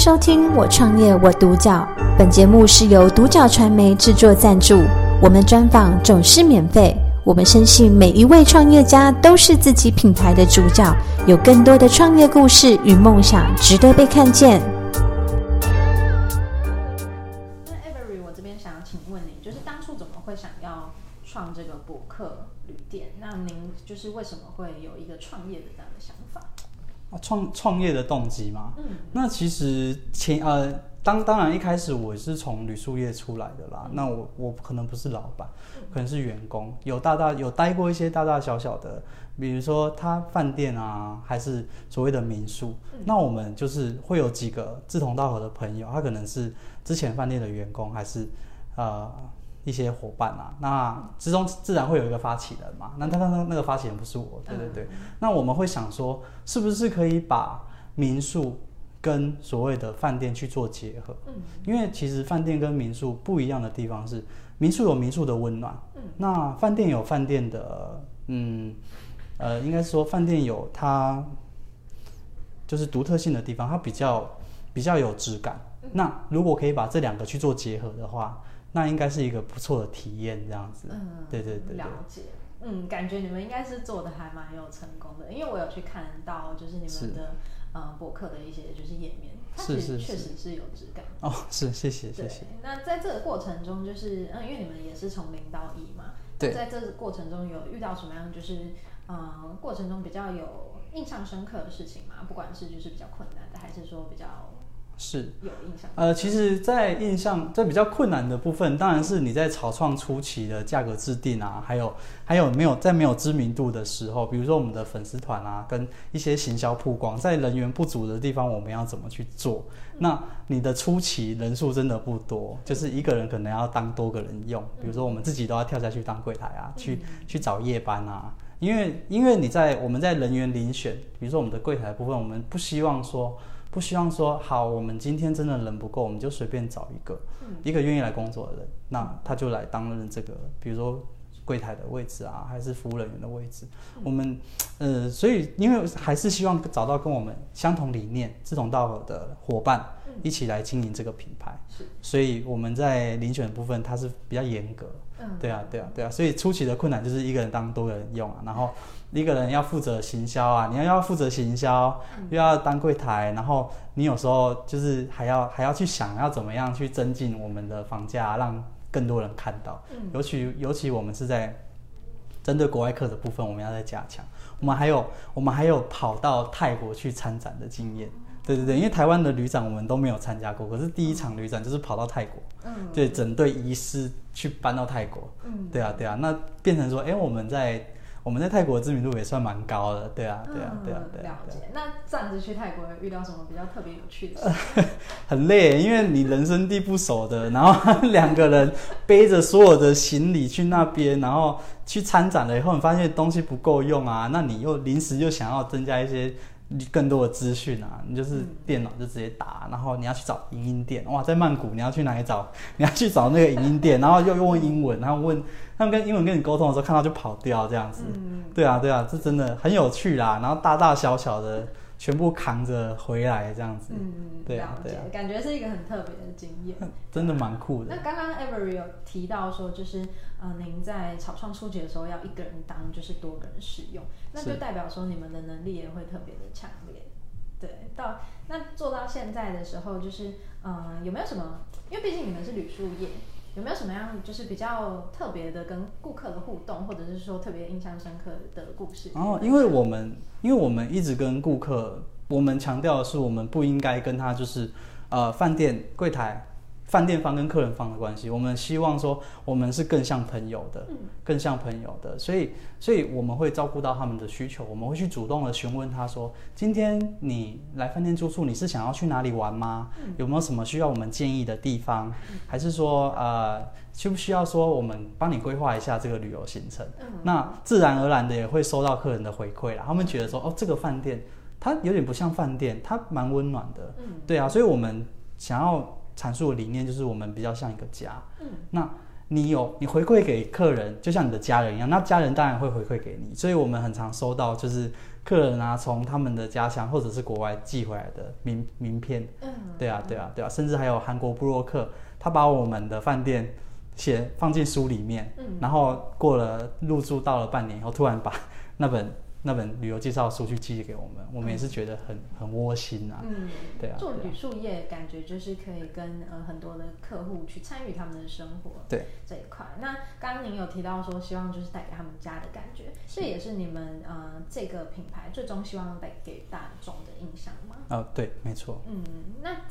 收听《我创业我独角》，本节目是由独角传媒制作赞助，我们专访总是免费。我们深信每一位创业家都是自己品牌的主角，有更多的创业故事与梦想值得被看见。那 Avery，我这边想要请问你，就是当初怎么会想要创这个博客旅店？那您就是为什么会有一个创业的这样的想法？啊创创业的动机嘛，嗯。那其实前呃，当当然一开始我是从旅宿业出来的啦，嗯。那我我可能不是老板，可能是员工，有大大有待过一些大大小小的，比如说他饭店啊，还是所谓的民宿，嗯。那我们就是会有几个志同道合的朋友，他可能是之前饭店的员工，还是呃。一些伙伴啊，那之中自然会有一个发起人嘛，那他那那那个发起人不是我，对对对，那我们会想说，是不是可以把民宿跟所谓的饭店去做结合？嗯。因为其实饭店跟民宿不一样的地方是，民宿有民宿的温暖，嗯。那饭店有饭店的，嗯，呃，应该说饭店有它就是独特性的地方，它比较比较有质感。那如果可以把这两个去做结合的话，那应该是一个不错的体验，这样子。嗯，对对对对了解。嗯，感觉你们应该是做的还蛮有成功的，因为我有去看到就是你们的呃博客的一些就是页面，它是其实是是确实是有质感。哦，是，谢谢谢谢。，那在这个过程中，就是嗯，因为你们也是从零到一嘛，对在这个过程中有遇到什么样就是呃过程中比较有印象深刻的事情吗？不管是就是比较困难的，还是说比较是。有印象？呃，其实，在印象在比较困难的部分，当然是你在草创初期的价格制定啊，还有还有没有在没有知名度的时候，比如说我们的粉丝团啊，跟一些行销曝光，在人员不足的地方，我们要怎么去做？那你的初期人数真的不多，就是一个人可能要当多个人用，比如说我们自己都要跳下去当柜台啊，去去找夜班啊。因为因为你在我们在人员遴选，比如说我们的柜台的部分，我们不希望说不希望说好，我们今天真的人不够，我们就随便找一个、一个愿意来工作的人，那他就来担任这个，比如说柜台的位置啊，还是服务人员的位置。我们呃，所以因为还是希望找到跟我们相同理念、志同道合的伙伴，一起来经营这个品牌。是，所以我们在遴选的部分，它是比较严格。嗯，对啊，对啊，对啊，所以初期的困难就是一个人当多个人用啊，然后一个人要负责行销啊，你要要负责行销，又要当柜台，然后你有时候就是还要还要去想要怎么样去增进我们的房价，让更多人看到。嗯尤其尤其我们是在针对国外客的部分，我们要再加强。我们还有我们还有跑到泰国去参展的经验。对对对，因为台湾的旅展我们都没有参加过，可是第一场旅展就是跑到泰国，嗯对，整队医师去搬到泰国，嗯，对啊，对啊，那变成说，哎、我们在我们在泰国的知名度也算蛮高的，对啊，对啊，对啊，了解。那这样子去泰国有遇到什么比较特别有趣的事？很累，因为你人生地不熟的，然后 两个人背着所有的行李去那边，然后去参展了以后，你发现东西不够用啊，那你又临时又想要增加一些。更多的资讯啊，你就是电脑就直接打，然后你要去找影音店，哇，在曼谷你要去哪里找？你要去找那个影音店，然后又又问英文，然后问他们跟英文跟你沟通的时候，看到就跑掉这样子。嗯，对啊，对啊，这真的很有趣啦。然后大大小小的全部扛着回来这样子，嗯，对啊对啊，感觉是一个很特别的经验。真的蛮酷的那。刚刚 Avery 有提到说，就是呃，您在草创初期的时候要一个人当，就是多个人使用，那就代表说你们的能力也会特别的强烈。对，到那做到现在的时候，就是呃，有没有什么？因为毕竟你们是旅宿业，有没有什么样就是比较特别的跟顾客的互动，或者是说特别印象深刻的故事？然后，因为我们因为我们一直跟顾客，我们强调的是，我们不应该跟他就是呃饭店柜台。饭店方跟客人方的关系，我们希望说我们是更像朋友的，更像朋友的，所以所以我们会照顾到他们的需求，我们会去主动的询问他说，今天你来饭店住宿，你是想要去哪里玩吗？有没有什么需要我们建议的地方？还是说呃需不需要说我们帮你规划一下这个旅游行程？嗯。那自然而然的也会收到客人的回馈啦，他们觉得说哦这个饭店它有点不像饭店，它蛮温暖的，嗯。对啊，所以我们想要阐述的理念就是我们比较像一个家。嗯，那你有你回馈给客人，就像你的家人一样，那家人当然会回馈给你。所以我们很常收到就是客人啊从他们的家乡或者是国外寄回来的名名片，嗯，对啊对啊对啊，甚至还有韩国布洛克，他把我们的饭店写放进书里面，嗯然后过了入住到了半年以后，突然把 那本那本旅游介绍书去寄给我们，我们也是觉得很很窝心啊，嗯，对啊做旅宿业感觉就是可以跟呃很多的客户去参与他们的生活，对这一块。那刚刚您有提到说，希望就是带给他们家的感觉，这也是你们呃这个品牌最终希望带给大众的印象吗？哦对，没错。嗯，那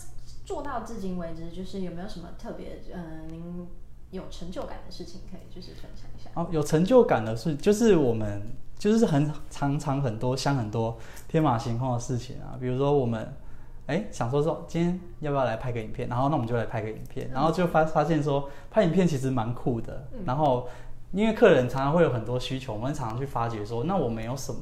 做到至今为止，就是有没有什么特别呃您有成就感的事情可以就是分享一下？哦，有成就感的事，就是我们就是很常常很多像很多天马行空的事情啊，比如说我们哎想说说今天要不要来拍个影片，然后那我们就来拍个影片，然后就发发现说拍影片其实蛮酷的，嗯。然后因为客人常常会有很多需求，我们常常去发掘说，那我们有什么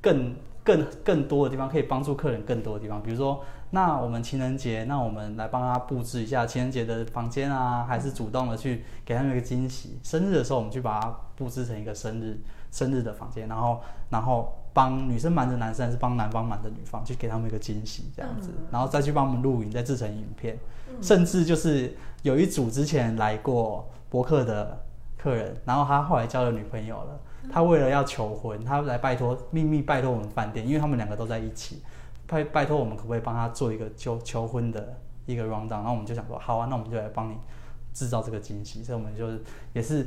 更更更多的地方可以帮助客人更多的地方，比如说，那我们情人节，那我们来帮他布置一下情人节的房间啊，还是主动的去给他们一个惊喜。生日的时候，我们去把它布置成一个生日生日的房间，然后然后帮女生瞒着男生，还是帮男方瞒着女方，去给他们一个惊喜这样子，嗯然后再去帮我们录影，再制成影片。嗯甚至就是有一组之前来过博客的客人，然后他后来交了女朋友了，他为了要求婚，他来拜托秘密拜托我们饭店，因为他们两个都在一起，拜拜托我们可不可以帮他做一个求求婚的一个 round down，然后我们就想说好啊，那我们就来帮你制造这个惊喜，所以我们就是也是。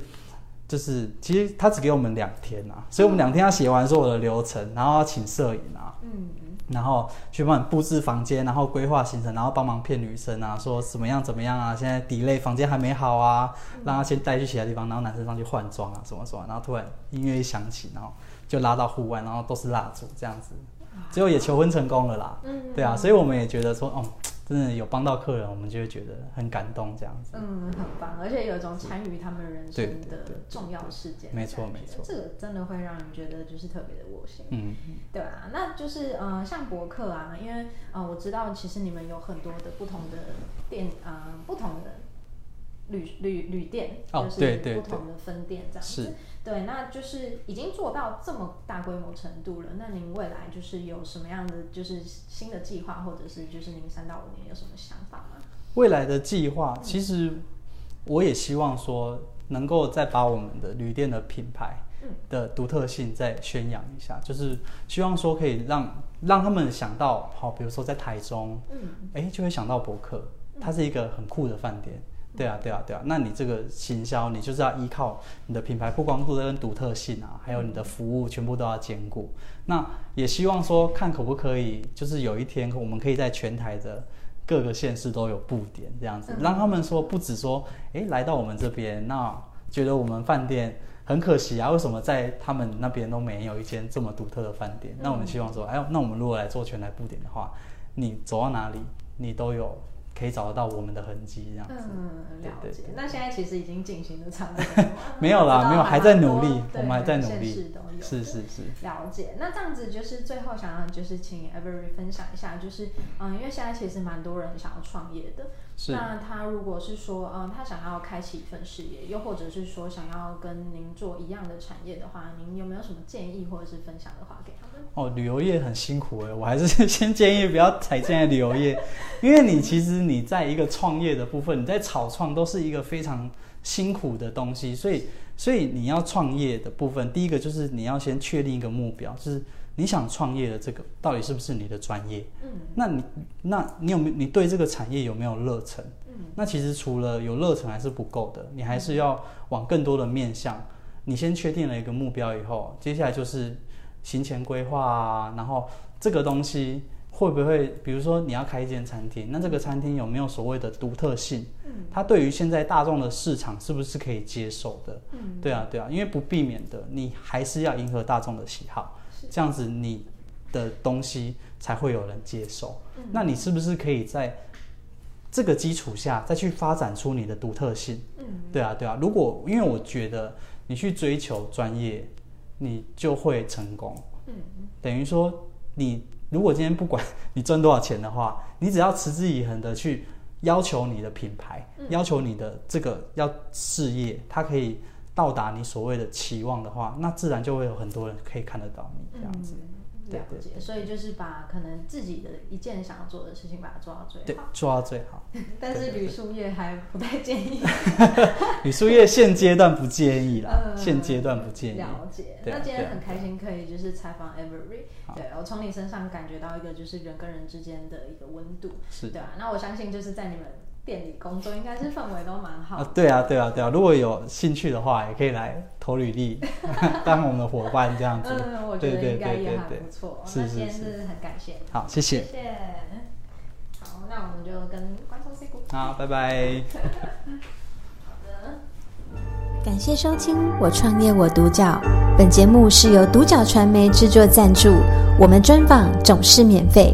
就是其实他只给我们两天啊，所以我们两天要写完所有的流程，然后要请摄影啊，嗯。然后去帮你布置房间，然后规划行程，然后帮忙骗女生啊，说怎么样怎么样啊，现在 delay 房间还没好啊，让他先带去其他地方，然后男生上去换装啊，什么什么，然后突然音乐一响起，然后就拉到户外，然后都是蜡烛这样子，最后也求婚成功了啦，嗯。对啊，所以我们也觉得说，哦，真的有帮到客人，我们就会觉得很感动这样子，嗯，很棒，而且有一种参与他们人生的重要事件的没错没错这个真的会让人觉得就是特别的窝心。嗯，对啊，那就是呃，像博客啊，因为呃，我知道其实你们有很多的不同的店啊、呃，不同的旅旅旅店，哦就是不同的分店这样子。是对，那就是已经做到这么大规模程度了。那您未来就是有什么样的就是新的计划，或者是就是您三到五年有什么想法吗？未来的计划，其实我也希望说，能够再把我们的旅店的品牌嗯的独特性再宣扬一下，就是希望说可以让让他们想到，好，比如说在台中，嗯哎，就会想到博客，它是一个很酷的饭店。对啊，对啊，对啊。那你这个行销，你就是要依靠你的品牌曝光度跟独特性啊，还有你的服务，全部都要兼顾。那也希望说，看可不可以，就是有一天我们可以在全台的各个县市都有布点这样子，嗯让他们说不止说，哎，来到我们这边，那觉得我们饭店很可惜啊，为什么在他们那边都没有一间这么独特的饭店？那我们希望说，哎呦，那我们如果来做全台布点的话，你走到哪里，你都有可以找得到我们的痕迹，这样子。嗯，了解。对对。对。那现在其实已经进行的差不多了。没有啦没有还在努力我们还在努力。是是是，了解，那这样子就是最后想要就是请 Every 分享一下，就是嗯，因为现在其实蛮多人想要创业的，是。那他如果是说嗯，他想要开启一份事业，又或者是说想要跟您做一样的产业的话，您有没有什么建议或者是分享的话给他们？哦，旅游业很辛苦哎，我还是先建议不要踩进来旅游业，因为你其实你在一个创业的部分，你在草创都是一个非常辛苦的东西，所以所以你要创业的部分，第一个就是你要先确定一个目标，就是你想创业的这个到底是不是你的专业？嗯那你那你有没有你对这个产业有没有热忱？嗯那其实除了有热忱还是不够的，你还是要往更多的面向。你先确定了一个目标以后，接下来就是行前规划啊，然后这个东西会不会，比如说你要开一间餐厅，那这个餐厅有没有所谓的独特性？嗯它对于现在大众的市场是不是可以接受的？嗯，对啊，对啊，因为不避免的，你还是要迎合大众的喜好，这样子你的东西才会有人接受。嗯那你是不是可以在这个基础下再去发展出你的独特性？嗯对啊，对啊。如果因为我觉得你去追求专业，你就会成功。嗯等于说，你如果今天不管你赚多少钱的话，你只要持之以恒的去要求你的品牌，嗯要求你的这个要事业，它可以到达你所谓的期望的话，那自然就会有很多人可以看得到你这样子。嗯对对了解，所以就是把可能自己的一件想要做的事情，把它做到最对好。，做到最好。但是旅宿业还不太建议。旅宿业现阶段不建议啦，嗯现阶段不建议。了解。那今天很开心可以就是采访 Every，好对我从你身上感觉到一个就是人跟人之间的一个温度，是对啊。那我相信就是在你们店里工作，应该是氛围都蛮好的。，啊对啊，对啊，对啊。如果有兴趣的话，也可以来投履历，当我们的伙伴这样子。嗯，我觉得对对应该也还对对对不错。是是那今天是是很感谢你，好，谢谢。谢。好，那我们就跟观众 say goodbye。好，拜拜。好的。感谢收听《我创业我独角》，本节目是由独角传媒制作赞助，我们专访总是免费。